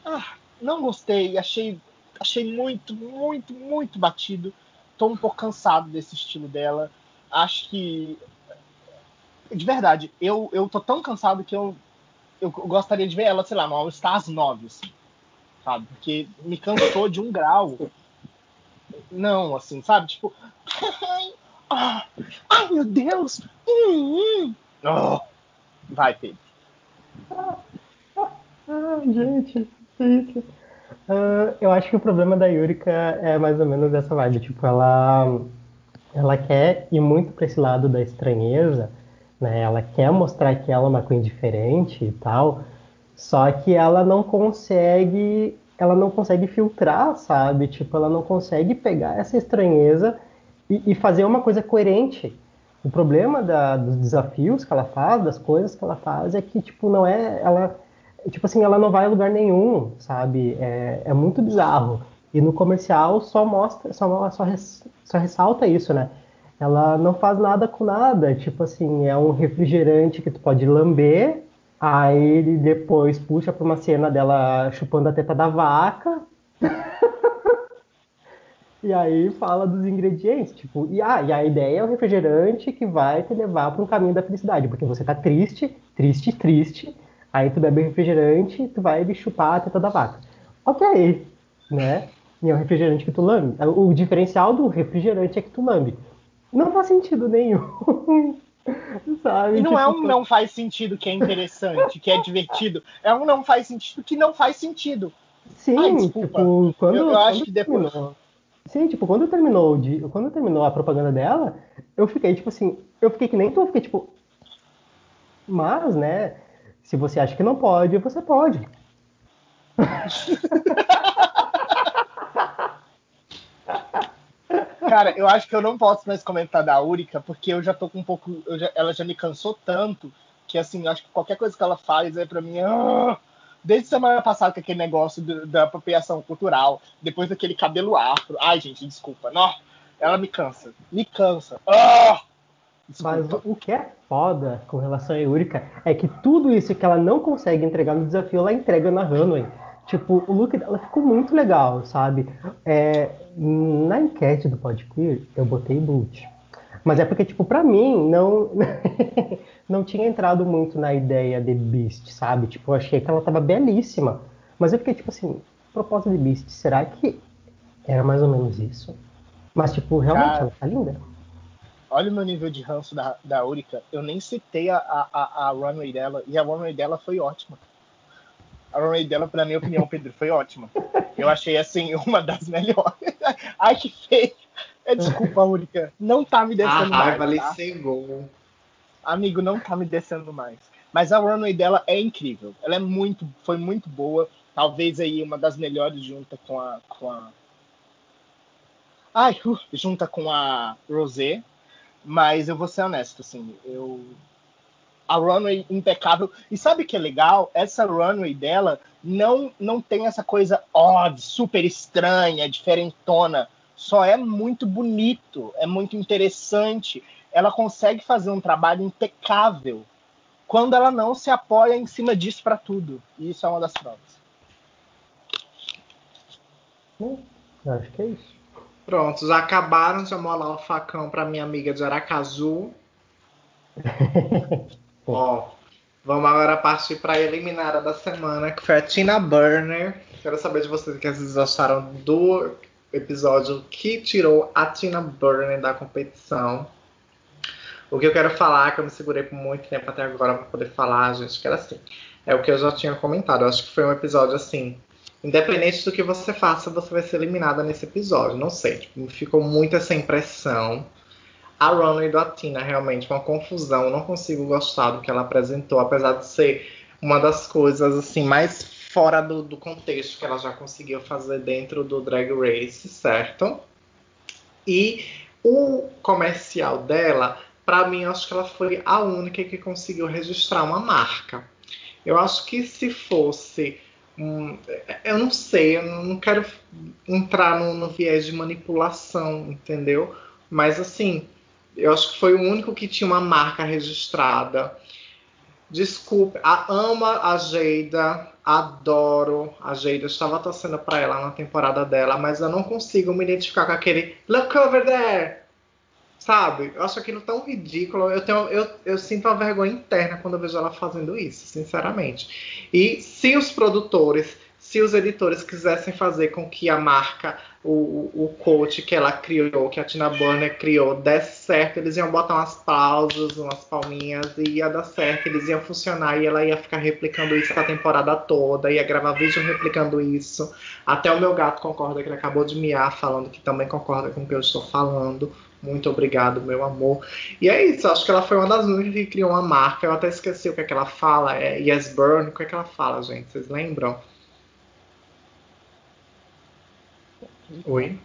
ah, não gostei, achei, achei muito, muito, muito batido. Tô um pouco cansado desse estilo dela. Acho que. De verdade, eu, eu tô tão cansado que eu, eu gostaria de ver ela, sei lá, no All Stars 9, assim, sabe? Porque me cansou de um grau. Não, assim, sabe? Tipo. Ai, ai meu Deus! Hum, hum. Oh. Vai, Pedro. Ah, gente, Uh, eu acho que o problema da Yurika é mais ou menos essa vibe. Tipo, ela, ela quer ir muito para esse lado da estranheza, né? Ela quer mostrar que ela é uma Queen diferente e tal, só que ela não consegue, ela não consegue filtrar, sabe? Tipo, ela não consegue pegar essa estranheza e, e fazer uma coisa coerente. O problema da, dos desafios que ela faz, das coisas que ela faz, é que, tipo, não é. Ela, tipo assim, ela não vai a lugar nenhum, sabe? É, é muito bizarro. E no comercial só mostra, só, só, só ressalta isso, né? Ela não faz nada com nada. Tipo assim, é um refrigerante que tu pode lamber, aí ele depois puxa pra uma cena dela chupando a teta da vaca. E aí fala dos ingredientes, tipo, e, ah, e a ideia é o refrigerante que vai te levar para um caminho da felicidade, porque você tá triste, triste, triste, aí tu bebe refrigerante, tu vai chupar a teta da vaca. Ok, né? E é um refrigerante que tu lambe. O diferencial do refrigerante é que tu lambe. Não faz sentido nenhum. Sabe? E não tipo... é um não faz sentido que é interessante, que é divertido. É um não faz sentido que não faz sentido. Sim, Ai, tipo, quando, eu, eu acho que depois. Terminou Sim, tipo, quando terminou, de, quando terminou a propaganda dela, eu fiquei, tipo assim, eu fiquei que nem tu, eu fiquei, tipo. Mas, né, se você acha que não pode, você pode. Cara, eu acho que eu não posso mais comentar da Úrica, porque eu já tô com um pouco. Já, ela já me cansou tanto que, assim, eu acho que qualquer coisa que ela faz é pra mim. Ah, Desde semana passada com aquele negócio do, da apropriação cultural, depois daquele cabelo afro. Ai, gente, desculpa. Não, ela me cansa. Me cansa. Ah! Mas o que é foda com relação a Eureka é que tudo isso que ela não consegue entregar no desafio, ela entrega na Runway. Tipo, o look dela ficou muito legal, sabe? É, na enquete do Podqueer, eu botei boot. Mas é porque, tipo, pra mim, não. não tinha entrado muito na ideia de Beast, sabe? Tipo, eu achei que ela tava belíssima. Mas eu fiquei tipo assim, proposta de Beast, será que era mais ou menos isso? Mas, tipo, realmente Cara, ela tá linda. Olha o meu nível de ranço da, da Urika. Eu nem citei a, a, a runway dela, e a runway dela foi ótima. A runway dela, na minha opinião, Pedro, foi ótima. Eu achei, assim, uma das melhores. Ai, que feio. Desculpa, Urika. Não tá me descendo a mais. A raiva tá? cegou. Amigo, não tá me descendo mais. Mas a runway dela é incrível. Ela é muito, foi muito boa. Talvez aí uma das melhores junta com a, com a, ai, uh, junta com a Rosé. Mas eu vou ser honesto, assim, eu a runway impecável. E sabe o que é legal? Essa runway dela não não tem essa coisa odd, super estranha, diferentona. Só é muito bonito, é muito interessante ela consegue fazer um trabalho impecável quando ela não se apoia em cima disso para tudo. E isso é uma das provas. Hum, acho que é isso. Pronto, já acabaram de amolar o facão para minha amiga de Aracaju. Ó, vamos agora partir para a eliminada da semana, que foi a Tina Burner. Quero saber de vocês o que vocês acharam do episódio que tirou a Tina Burner da competição. O que eu quero falar, que eu me segurei por muito tempo até agora para poder falar, gente, que era assim. É o que eu já tinha comentado. Eu acho que foi um episódio assim. Independente do que você faça, você vai ser eliminada nesse episódio. Não sei. Tipo, ficou muito essa impressão. A Ronnie do Atina, realmente, uma confusão. Eu não consigo gostar do que ela apresentou, apesar de ser uma das coisas assim mais fora do, do contexto que ela já conseguiu fazer dentro do Drag Race, certo? E o comercial dela para mim, acho que ela foi a única que conseguiu registrar uma marca. Eu acho que se fosse. Eu não sei, eu não quero entrar no, no viés de manipulação, entendeu? Mas assim, eu acho que foi o único que tinha uma marca registrada. Desculpe, a, ama a Geida, adoro a Geida, estava torcendo para ela na temporada dela, mas eu não consigo me identificar com aquele Look over there! Sabe? Eu acho aquilo tão ridículo. Eu, tenho, eu, eu sinto uma vergonha interna quando eu vejo ela fazendo isso, sinceramente. E se os produtores, se os editores quisessem fazer com que a marca, o, o coach que ela criou, que a Tina Burner criou, desse certo, eles iam botar umas pausas, umas palminhas e ia dar certo, eles iam funcionar e ela ia ficar replicando isso a temporada toda, ia gravar vídeo replicando isso. Até o meu gato concorda que ele acabou de miar, falando que também concorda com o que eu estou falando. Muito obrigado, meu amor. E é isso, acho que ela foi uma das únicas que criou uma marca. Eu até esqueci o que, é que ela fala. É Yes Burn, o que é que ela fala, gente? Vocês lembram? Oi?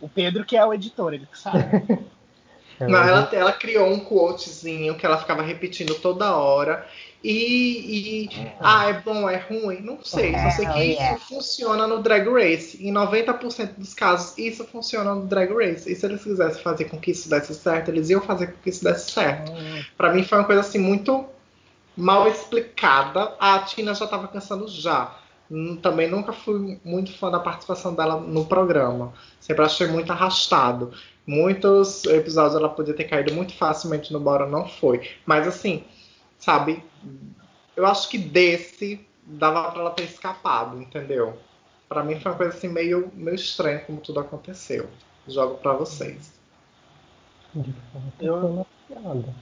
O Pedro que é o editor, ele que sabe. Não, ela, ela criou um quotezinho que ela ficava repetindo toda hora. E, e ah, é bom, é ruim? Não sei. Só sei que isso funciona no Drag Race. Em 90% dos casos, isso funciona no Drag Race. E se eles quisessem fazer com que isso desse certo, eles iam fazer com que isso desse certo. Hum. Para mim foi uma coisa assim muito mal explicada. A Tina já estava cansando já. Também nunca fui muito fã da participação dela no programa. Sempre achei muito arrastado. Muitos episódios ela podia ter caído muito facilmente no bora, não foi. Mas assim, sabe? Eu acho que desse dava para ela ter escapado, entendeu? Para mim foi uma coisa assim meio, meio estranha como tudo aconteceu. Jogo para vocês. De fato, eu... foi uma piada.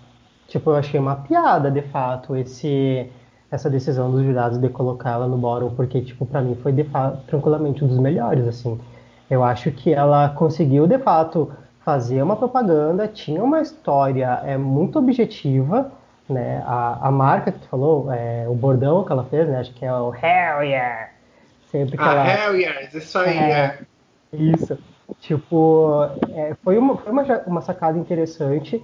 Tipo, eu achei uma piada, de fato, esse essa decisão dos jurados de colocá-la no bórum, porque, tipo, para mim foi, de fato, tranquilamente um dos melhores, assim. Eu acho que ela conseguiu, de fato, fazer uma propaganda, tinha uma história é, muito objetiva, né? A, a marca que tu falou, é, o bordão que ela fez, né? Acho que é o Hell Yeah! Sempre que ah, ela... Hell Yeah! Isso aí, é. é. Isso. Tipo, é, foi, uma, foi uma, uma sacada interessante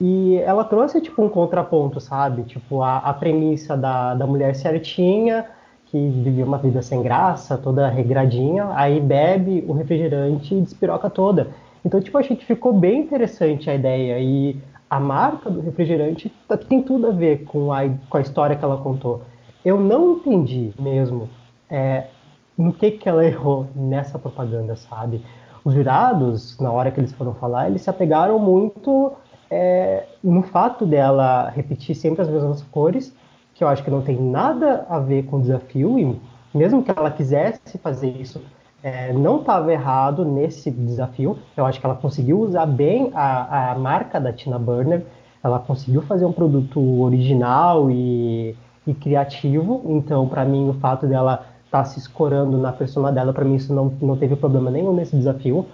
e ela trouxe, tipo, um contraponto, sabe? Tipo, a, a premissa da, da mulher certinha, que vivia uma vida sem graça, toda regradinha, aí bebe o refrigerante e despiroca toda. Então, tipo, achei que ficou bem interessante a ideia. E a marca do refrigerante tá, tem tudo a ver com a, com a história que ela contou. Eu não entendi mesmo é, no que, que ela errou nessa propaganda, sabe? Os jurados, na hora que eles foram falar, eles se apegaram muito é, no fato dela repetir sempre as mesmas cores, que eu acho que não tem nada a ver com o desafio, e mesmo que ela quisesse fazer isso, é, não estava errado nesse desafio. Eu acho que ela conseguiu usar bem a, a marca da Tina Burner, ela conseguiu fazer um produto original e, e criativo, então, para mim, o fato dela estar tá se escorando na persona dela, para mim, isso não, não teve problema nenhum nesse desafio.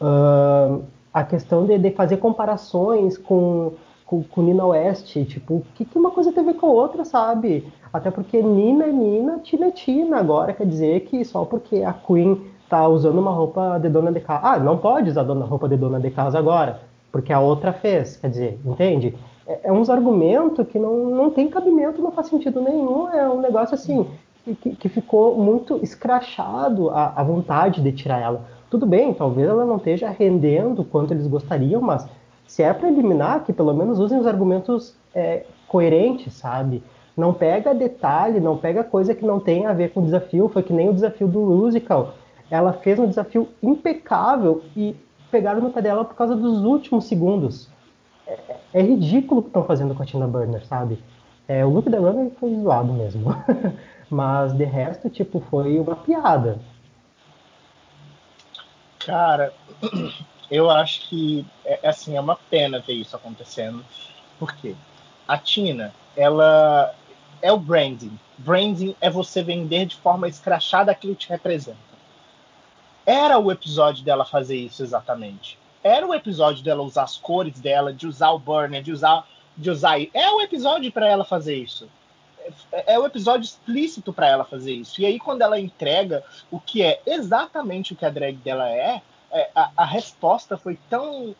Uh, a questão de, de fazer comparações com, com, com, Nina West, tipo, o que, que uma coisa tem a ver com a outra, sabe? Até porque Nina é Nina, Tina é Tina. Agora quer dizer que só porque a Queen tá usando uma roupa de dona de casa. Ah, não pode usar dona, roupa de dona de casa agora, porque a outra fez. Quer dizer, entende? É, é uns argumentos que não, não tem cabimento, não faz sentido nenhum. É um negócio assim que, que ficou muito escrachado a, a vontade de tirar ela. Tudo bem, talvez ela não esteja rendendo quanto eles gostariam, mas se é para eliminar, que pelo menos usem os argumentos é, coerentes, sabe? Não pega detalhe, não pega coisa que não tem a ver com o desafio. Foi que nem o desafio do musical. Ela fez um desafio impecável e pegaram no pé dela por causa dos últimos segundos. É, é ridículo o que estão fazendo com a Tina Burner, sabe? É, o look da Runner foi zoado mesmo. Mas de resto, tipo, foi uma piada. Cara, eu acho que é, é, assim, é uma pena ver isso acontecendo. Por quê? A Tina, ela é o branding. Branding é você vender de forma escrachada aquilo que te representa. Era o episódio dela fazer isso exatamente. Era o episódio dela usar as cores dela, de usar o burner, de usar de usar. É o episódio para ela fazer isso é o episódio explícito para ela fazer isso. E aí, quando ela entrega o que é exatamente o que a drag dela é, é a, a resposta foi tão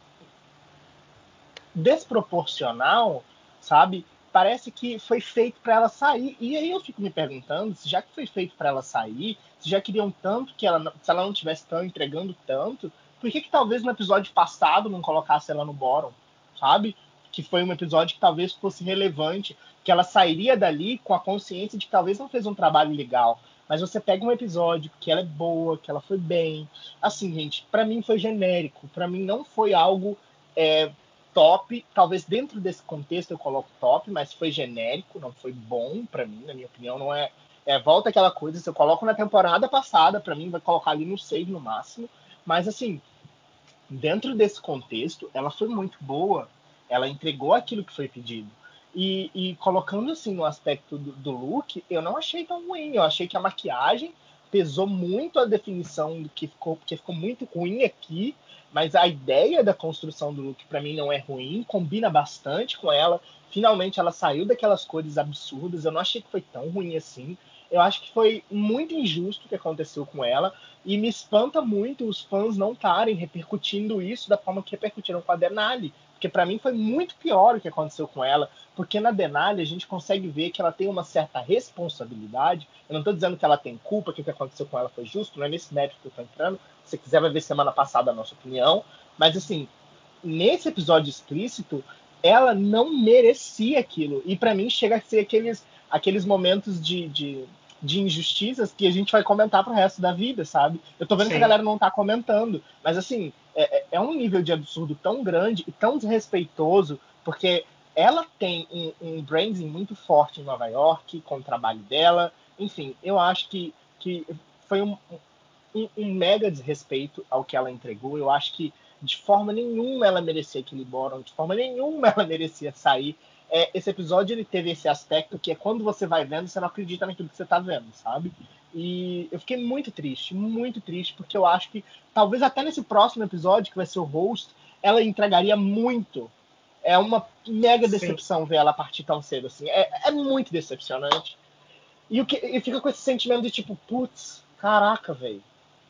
desproporcional, sabe? Parece que foi feito para ela sair. E aí eu fico me perguntando, se já que foi feito para ela sair, se já queriam tanto que ela, se ela não tivesse tão entregando tanto, por que, que talvez no episódio passado não colocasse ela no bórum, sabe? Que foi um episódio que talvez fosse relevante que ela sairia dali com a consciência de que talvez não fez um trabalho legal. Mas você pega um episódio que ela é boa, que ela foi bem. Assim, gente, para mim foi genérico. Para mim não foi algo é, top. Talvez dentro desse contexto eu coloco top, mas foi genérico, não foi bom para mim, na minha opinião. Não é, É, volta aquela coisa, se eu coloco na temporada passada, para mim vai colocar ali no save no máximo. Mas assim, dentro desse contexto, ela foi muito boa. Ela entregou aquilo que foi pedido. E, e colocando assim no aspecto do, do, look, eu não achei tão ruim. Eu achei que a maquiagem pesou muito a definição do que ficou, porque ficou muito ruim aqui. Mas a ideia da construção do look para mim não é ruim, combina bastante com ela. Finalmente ela saiu daquelas cores absurdas. Eu não achei que foi tão ruim assim. Eu acho que foi muito injusto o que aconteceu com ela. E me espanta muito os fãs não estarem repercutindo isso da forma que repercutiram com a Denali. Porque para mim foi muito pior o que aconteceu com ela. Porque na Denali a gente consegue ver que ela tem uma certa responsabilidade. Eu não estou dizendo que ela tem culpa, que o que aconteceu com ela foi justo, não é nesse mérito que eu estou entrando. Se você quiser, vai ver semana passada a nossa opinião. Mas assim, nesse episódio explícito, ela não merecia aquilo. E para mim chega a ser aqueles, aqueles momentos de, de de injustiças que a gente vai comentar pro resto da vida, sabe? Eu tô vendo Sim. que a galera não tá comentando, mas assim, é, é, é um nível de absurdo tão grande e tão desrespeitoso, porque ela tem um, um branding muito forte em Nova York, com o trabalho dela, enfim, eu acho que, que foi um, um, um mega desrespeito ao que ela entregou, eu acho que de forma nenhuma ela merecia aquele bórum, de forma nenhuma ela merecia sair é, esse episódio ele teve esse aspecto que é quando você vai vendo, você não acredita naquilo que você tá vendo, sabe? E eu fiquei muito triste, muito triste, porque eu acho que talvez até nesse próximo episódio, que vai ser o host, ela entregaria muito. É uma mega decepção Sim. ver ela partir tão cedo, assim. É, é muito decepcionante. E, o que, e fica com esse sentimento de tipo, putz, caraca, velho.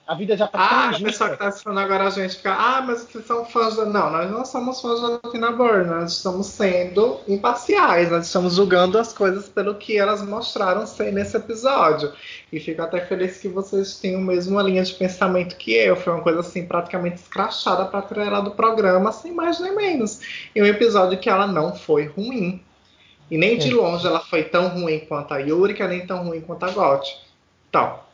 A vida já tá Ah, a pessoa que tá assistindo agora a gente fica, ah, mas vocês são fãs da. Não, nós não somos fãs da Tina Burner, nós estamos sendo imparciais, nós estamos julgando as coisas pelo que elas mostraram ser nesse episódio. E fico até feliz que vocês tenham mesmo a linha de pensamento que eu. Foi uma coisa assim, praticamente escrachada pra tirar ela do programa, sem mais nem menos. E um episódio que ela não foi ruim. E nem de longe ela foi tão ruim quanto a Yurika, nem tão ruim quanto a Got. Então,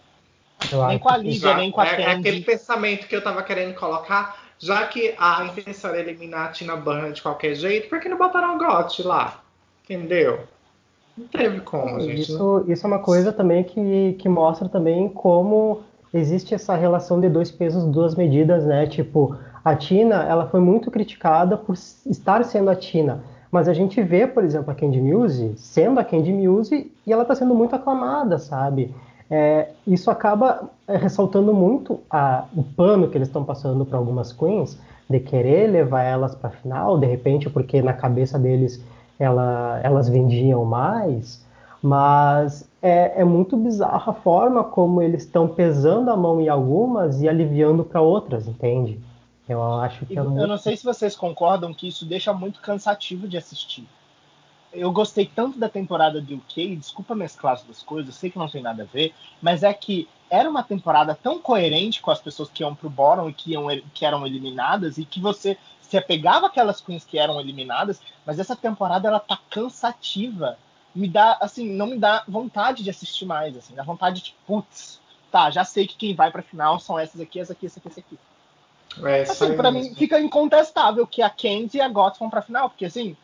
nem com a Lídia, nem com a é, é aquele pensamento que eu tava querendo colocar, já que a intenção era eliminar a Tina Burner de qualquer jeito, por que não botaram o Got lá? Entendeu? Não teve como, gente. Isso, isso é uma coisa também que, que mostra também como existe essa relação de dois pesos, duas medidas, né? Tipo, a Tina, ela foi muito criticada por estar sendo a Tina. Mas a gente vê, por exemplo, a Candy Muse sendo a Candy Muse e ela está sendo muito aclamada, sabe? É, isso acaba é, ressaltando muito a, o pano que eles estão passando para algumas queens de querer levar elas para a final, de repente porque na cabeça deles ela, elas vendiam mais, mas é, é muito bizarra a forma como eles estão pesando a mão em algumas e aliviando para outras, entende? Eu acho que é muito... Eu não sei se vocês concordam que isso deixa muito cansativo de assistir eu gostei tanto da temporada de UK, desculpa mesclar as duas coisas, sei que não tem nada a ver, mas é que era uma temporada tão coerente com as pessoas que iam pro bottom e que, iam, que eram eliminadas, e que você se apegava aquelas queens que eram eliminadas, mas essa temporada ela tá cansativa. Me dá, assim, não me dá vontade de assistir mais, assim, dá vontade de, putz, tá, já sei que quem vai pra final são essas aqui, essa aqui, essa aqui, essa aqui. É, assim, para mim fica incontestável que a Kenzie e a Goth vão pra final, porque assim,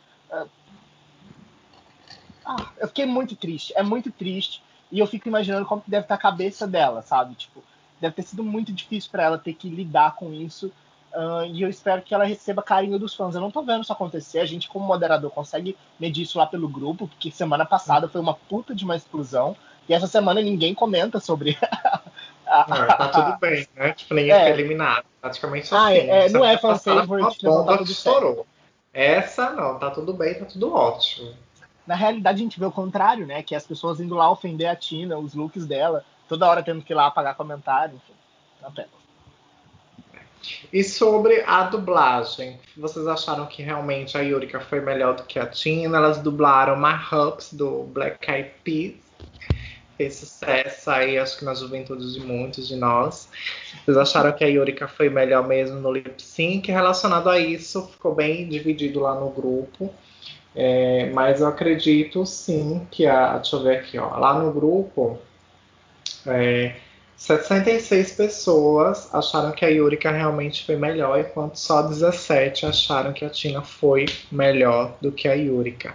ah, eu fiquei muito triste. É muito triste. E eu fico imaginando como que deve estar a cabeça dela, sabe? Tipo, deve ter sido muito difícil para ela ter que lidar com isso. Uh, e eu espero que ela receba carinho dos fãs. Eu não tô vendo isso acontecer. A gente, como moderador, consegue medir isso lá pelo grupo, porque semana passada foi uma puta de uma explosão. E essa semana ninguém comenta sobre. a, não, tá tudo bem, né? Tipo, ninguém é. foi eliminado. Praticamente só ah, é, não é fan favorite, uma bomba que estourou. Essa não, tá tudo bem, tá tudo ótimo. Na realidade, a gente vê o contrário, né? Que as pessoas indo lá ofender a Tina, os looks dela, toda hora tendo que ir lá apagar comentário, enfim. Na pena. E sobre a dublagem, vocês acharam que realmente a Yurika foi melhor do que a Tina? Elas dublaram Marhups do Black Eyed Peas. Fez sucesso aí, acho que na juventude de muitos de nós. Vocês acharam que a Yurika foi melhor mesmo no lip sync? Relacionado a isso, ficou bem dividido lá no grupo. É, mas eu acredito sim que a. Deixa eu ver aqui, ó. Lá no grupo, é, 66 pessoas acharam que a Yurika realmente foi melhor, enquanto só 17 acharam que a Tina foi melhor do que a Yurika.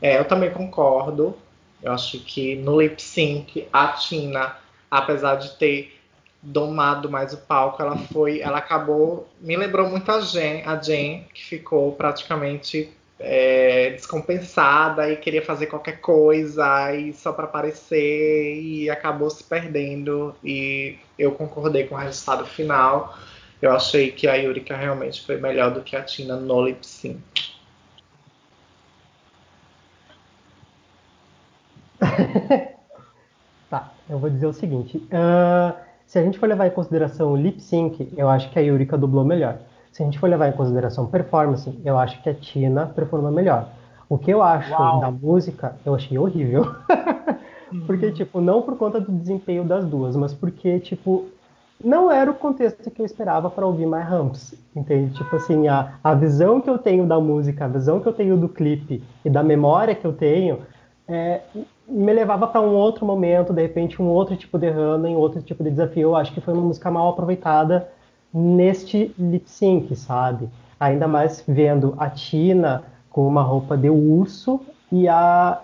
É, eu também concordo. Eu acho que no lip sync, a Tina, apesar de ter domado mais o palco, ela foi, ela acabou, me lembrou muito a Jen, a Jen que ficou praticamente é, descompensada e queria fazer qualquer coisa e só para aparecer e acabou se perdendo e eu concordei com o resultado final. Eu achei que a Yurika realmente foi melhor do que a Tina no lip sync. tá, eu vou dizer o seguinte. Uh, se a gente for levar em consideração o lip sync, eu acho que a Yurika dublou melhor. Se a gente for levar em consideração performance, eu acho que a Tina performou melhor. O que eu acho Uau. da música, eu achei horrível. porque, tipo, não por conta do desempenho das duas, mas porque, tipo, não era o contexto que eu esperava para ouvir My Humps, entende? Tipo assim, a, a visão que eu tenho da música, a visão que eu tenho do clipe e da memória que eu tenho, é, me levava para um outro momento, de repente um outro tipo de run, um outro tipo de desafio. Eu acho que foi uma música mal aproveitada neste lip sync, sabe? Ainda mais vendo a Tina com uma roupa de urso e a,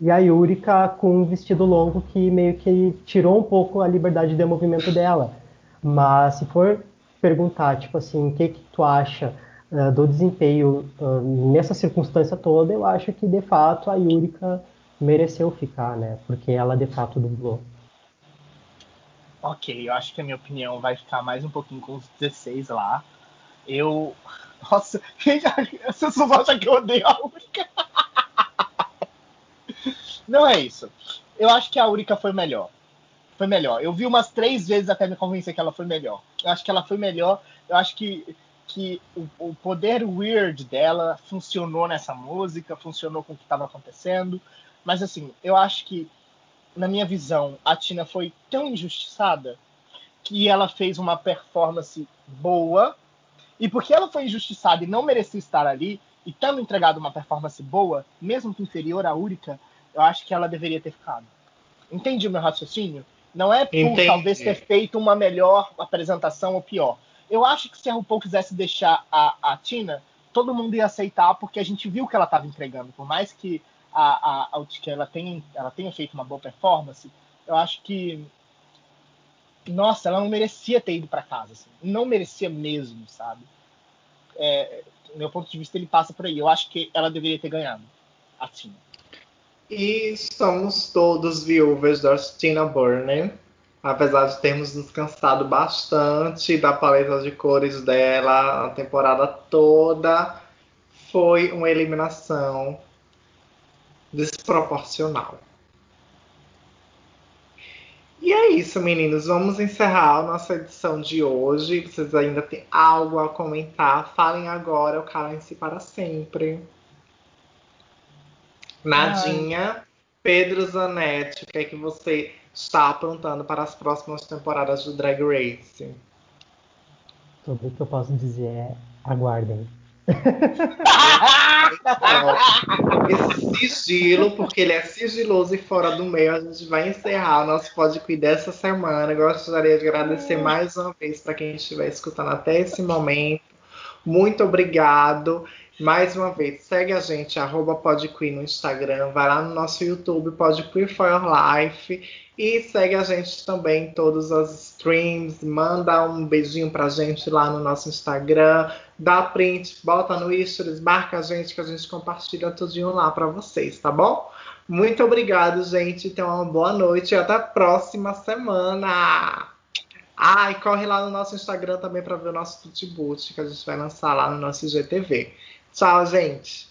e a Yurika com um vestido longo que meio que tirou um pouco a liberdade de movimento dela. Mas se for perguntar, tipo assim, o que, que tu acha uh, do desempenho uh, nessa circunstância toda, eu acho que de fato a Yurika mereceu ficar, né? Porque ela de fato dublou. Ok, eu acho que a minha opinião vai ficar mais um pouquinho com os 16 lá. Eu. Nossa, as pessoas acham que eu odeio a Úrica. Não é isso. Eu acho que a Úrica foi melhor. Foi melhor. Eu vi umas três vezes até me convencer que ela foi melhor. Eu acho que ela foi melhor. Eu acho que, que o, o poder weird dela funcionou nessa música, funcionou com o que estava acontecendo. Mas assim, eu acho que na minha visão, a Tina foi tão injustiçada que ela fez uma performance boa. E porque ela foi injustiçada e não merecia estar ali, e tendo entregado uma performance boa, mesmo que inferior à Úrica, eu acho que ela deveria ter ficado. Entendi o meu raciocínio? Não é por Entendi. talvez ter feito uma melhor apresentação ou pior. Eu acho que se a RuPaul quisesse deixar a, a Tina, todo mundo ia aceitar, porque a gente viu que ela estava entregando. Por mais que a, a, a que ela tenha, ela tenha feito uma boa performance, eu acho que nossa, ela não merecia ter ido para casa, assim. não merecia mesmo, sabe? É, meu ponto de vista ele passa por aí. Eu acho que ela deveria ter ganhado, assim. E somos todos viúvas da Tina Burner, apesar de termos nos cansado bastante da paleta de cores dela a temporada toda. Foi uma eliminação desproporcional. E é isso, meninos. Vamos encerrar a nossa edição de hoje. Vocês ainda têm algo a comentar? Falem agora ou calem-se para sempre. Nadinha, Ai. Pedro Zanetti, o que é que você está aprontando para as próximas temporadas do Drag Race? Tudo que eu posso dizer é aguardem. Esse sigilo, porque ele é sigiloso e fora do meio, a gente vai encerrar o nosso podcast dessa semana. Gostaria de agradecer mais uma vez para quem estiver escutando até esse momento. Muito obrigado. Mais uma vez, segue a gente, arroba PodQueen no Instagram, vai lá no nosso YouTube, PodQueen for Your Life, e segue a gente também em todas as streams, manda um beijinho pra gente lá no nosso Instagram, dá print, bota no stories, marca a gente que a gente compartilha tudinho lá para vocês, tá bom? Muito obrigado, gente, tenham uma boa noite e até a próxima semana! Ah, e corre lá no nosso Instagram também para ver o nosso Tutibut que a gente vai lançar lá no nosso IGTV. Tchau, gente.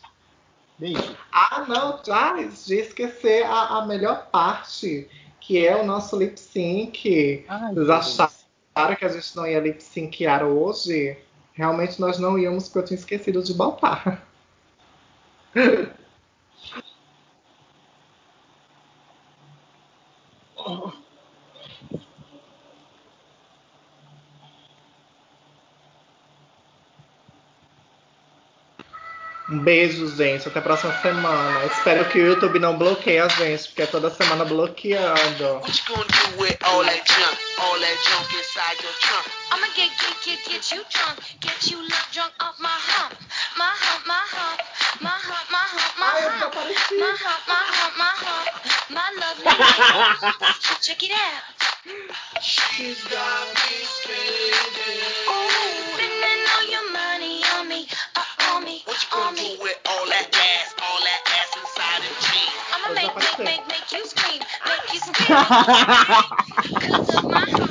Beijo. Ah, não, já de esquecer a, a melhor parte, que é o nosso lip sync. Ai, Vocês acharam que a gente não ia lip syncear hoje? Realmente nós não íamos, porque eu tinha esquecido de botar. Um beijo, gente. Até a próxima semana. Espero que o YouTube não bloqueie a gente, porque é toda semana bloqueando. Ai, eu tô parecida. my love. Check it out. She's got me 哈 哈